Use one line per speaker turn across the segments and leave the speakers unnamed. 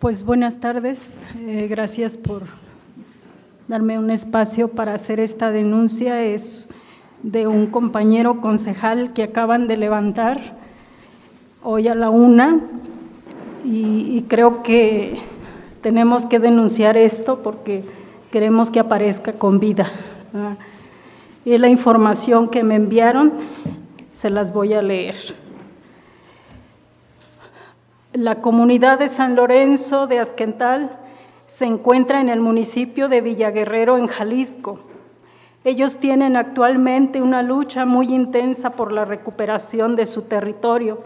Pues buenas tardes, eh, gracias por darme un espacio para hacer esta denuncia. Es de un compañero concejal que acaban de levantar hoy a la una y, creo que tenemos que denunciar esto porque queremos que aparezca con vida. Y la información que me enviaron se las voy a leer. La comunidad de San Lorenzo de Azquental se encuentra en el municipio de Villaguerrero, en Jalisco. Ellos tienen actualmente una lucha muy intensa por la recuperación de su territorio.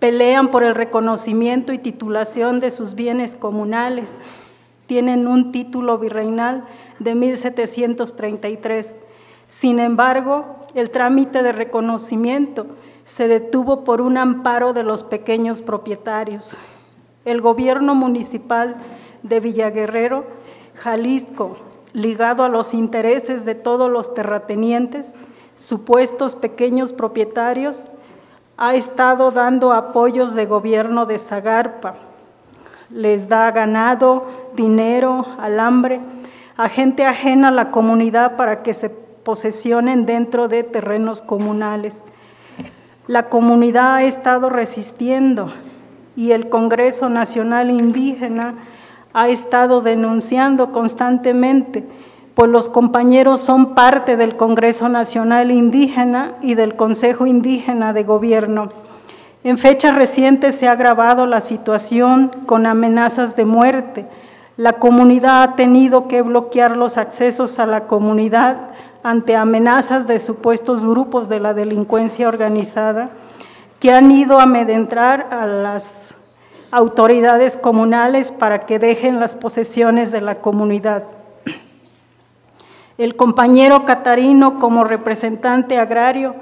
Pelean por el reconocimiento y titulación de sus bienes comunales. Tienen un título virreinal de 1733. Sin embargo, el trámite de reconocimiento se detuvo por un amparo de los pequeños propietarios. El gobierno municipal de Villaguerrero, Jalisco, ligado a los intereses de todos los terratenientes, supuestos pequeños propietarios, ha estado dando apoyos de gobierno de Zagarpa. Les da ganado, dinero, alambre a gente ajena a la comunidad para que se posesionen dentro de terrenos comunales. La comunidad ha estado resistiendo y el Congreso Nacional Indígena ha estado denunciando constantemente, pues los compañeros son parte del Congreso Nacional Indígena y del Consejo Indígena de Gobierno. En fechas recientes se ha agravado la situación con amenazas de muerte. La comunidad ha tenido que bloquear los accesos a la comunidad ante amenazas de supuestos grupos de la delincuencia organizada que han ido a amedrentar a las autoridades comunales para que dejen las posesiones de la comunidad. El compañero Catarino, como representante agrario,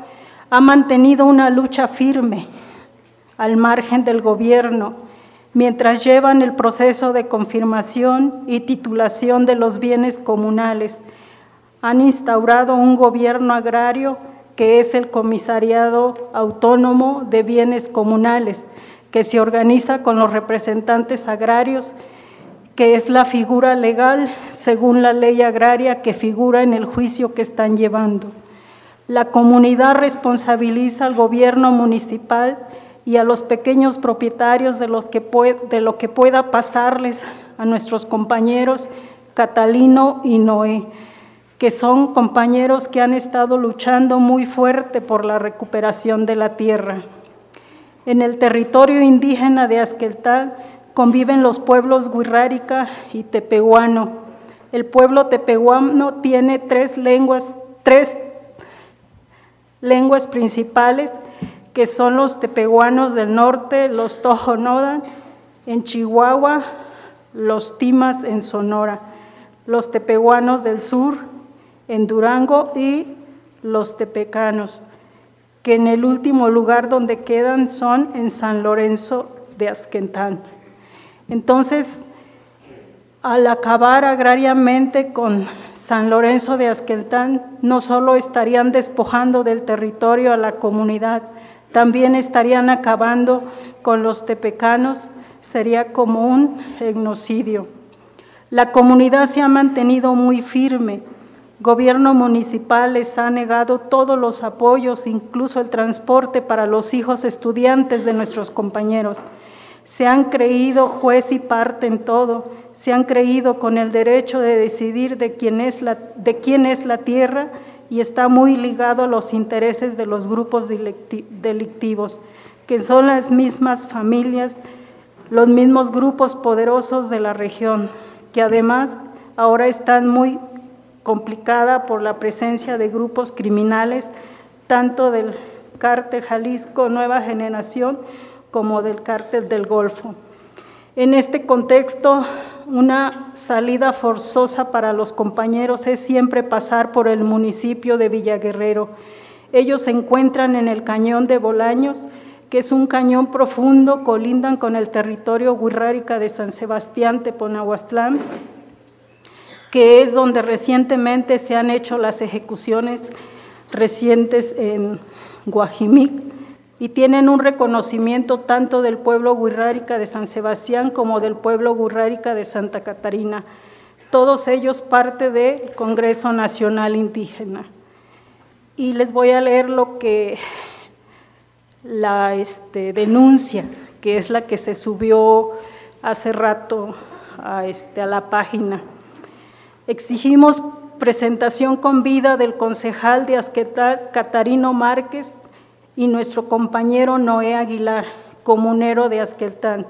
ha mantenido una lucha firme al margen del gobierno mientras llevan el proceso de confirmación y titulación de los bienes comunales. Han instaurado un gobierno agrario que es el Comisariado Autónomo de Bienes Comunales, que se organiza con los representantes agrarios, que es la figura legal según la ley agraria que figura en el juicio que están llevando. La comunidad responsabiliza al gobierno municipal y a los pequeños propietarios de, lo que pueda pasarles a nuestros compañeros Catalino y Noé, que son compañeros que han estado luchando muy fuerte por la recuperación de la tierra. En el territorio indígena de Azqueltal conviven los pueblos Guirrárica y Tepehuano. El pueblo tepehuano tiene tres lenguas, tres lenguas principales, que son los tepehuanos del norte, los Tojonodan en Chihuahua, los Timas en Sonora, los tepehuanos del sur en Durango y los tepecanos que en el último lugar donde quedan son en San Lorenzo de Azquentán. Entonces, al acabar agrariamente con San Lorenzo de Azquentán, no solo estarían despojando del territorio a la comunidad, también estarían acabando con los tepecanos, sería como un genocidio. La comunidad se ha mantenido muy firme, Gobierno municipal les ha negado todos los apoyos, incluso el transporte para los hijos estudiantes de nuestros compañeros. Se han creído juez y parte en todo, se han creído con el derecho de decidir de quién es la, de quién es la tierra y está muy ligado a los intereses de los grupos delictivos, que son las mismas familias, los mismos grupos poderosos de la región, que además ahora están muy complicada por la presencia de grupos criminales, tanto del cártel Jalisco Nueva Generación como del cártel del Golfo. En este contexto, una salida forzosa para los compañeros es siempre pasar por el municipio de Villaguerrero. Ellos se encuentran en el cañón de Bolaños, que es un cañón profundo, colindan con el territorio Huirrárica de San Sebastián, Teponahuastlán, que es donde recientemente se han hecho las ejecuciones recientes en Guajimic, y tienen un reconocimiento tanto del pueblo guirrárica de San Sebastián como del pueblo guirrárica de Santa Catarina, todos ellos parte del Congreso Nacional Indígena. Y les voy a leer lo que la este, denuncia, que es la que se subió hace rato a, este, a la página. Exigimos presentación con vida del concejal de Asquetal, Catarino Márquez, y nuestro compañero Noé Aguilar, comunero de Asqueltán,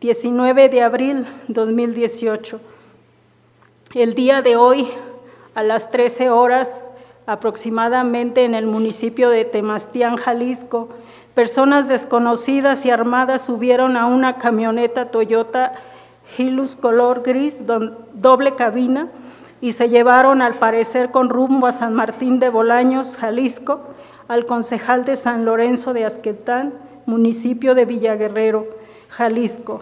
19 de abril 2018. El día de hoy, a las 13 horas aproximadamente en el municipio de Temastián, Jalisco, personas desconocidas y armadas subieron a una camioneta Toyota Hilux color gris, doble cabina, y se llevaron al parecer con rumbo a San Martín de Bolaños, Jalisco, al concejal de San Lorenzo de Asquetán, municipio de Villaguerrero, Jalisco,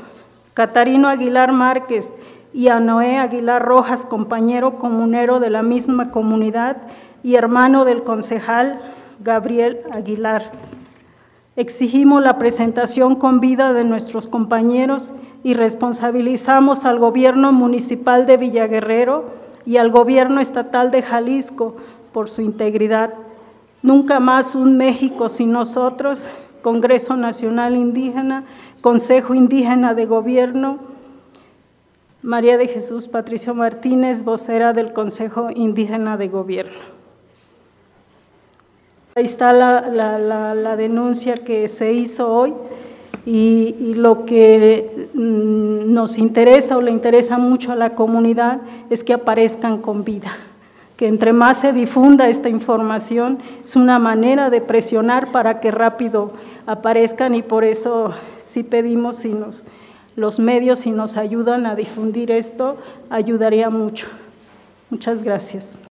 Catarino Aguilar Márquez y a Noé Aguilar Rojas, compañero comunero de la misma comunidad y hermano del concejal Gabriel Aguilar. Exigimos la presentación con vida de nuestros compañeros y responsabilizamos al gobierno municipal de Villaguerrero y al gobierno estatal de Jalisco por su integridad. Nunca más un México sin nosotros, Congreso Nacional Indígena, Consejo Indígena de Gobierno, María de Jesús Patricio Martínez, vocera del Consejo Indígena de Gobierno. Ahí está la, denuncia que se hizo hoy y, lo que mm, nos interesa o le interesa mucho a la comunidad es que aparezcan con vida que entre más se difunda esta información es una manera de presionar para que rápido aparezcan y por eso sí pedimos si nos, los medios si nos ayudan a difundir esto, ayudaría mucho. Muchas gracias.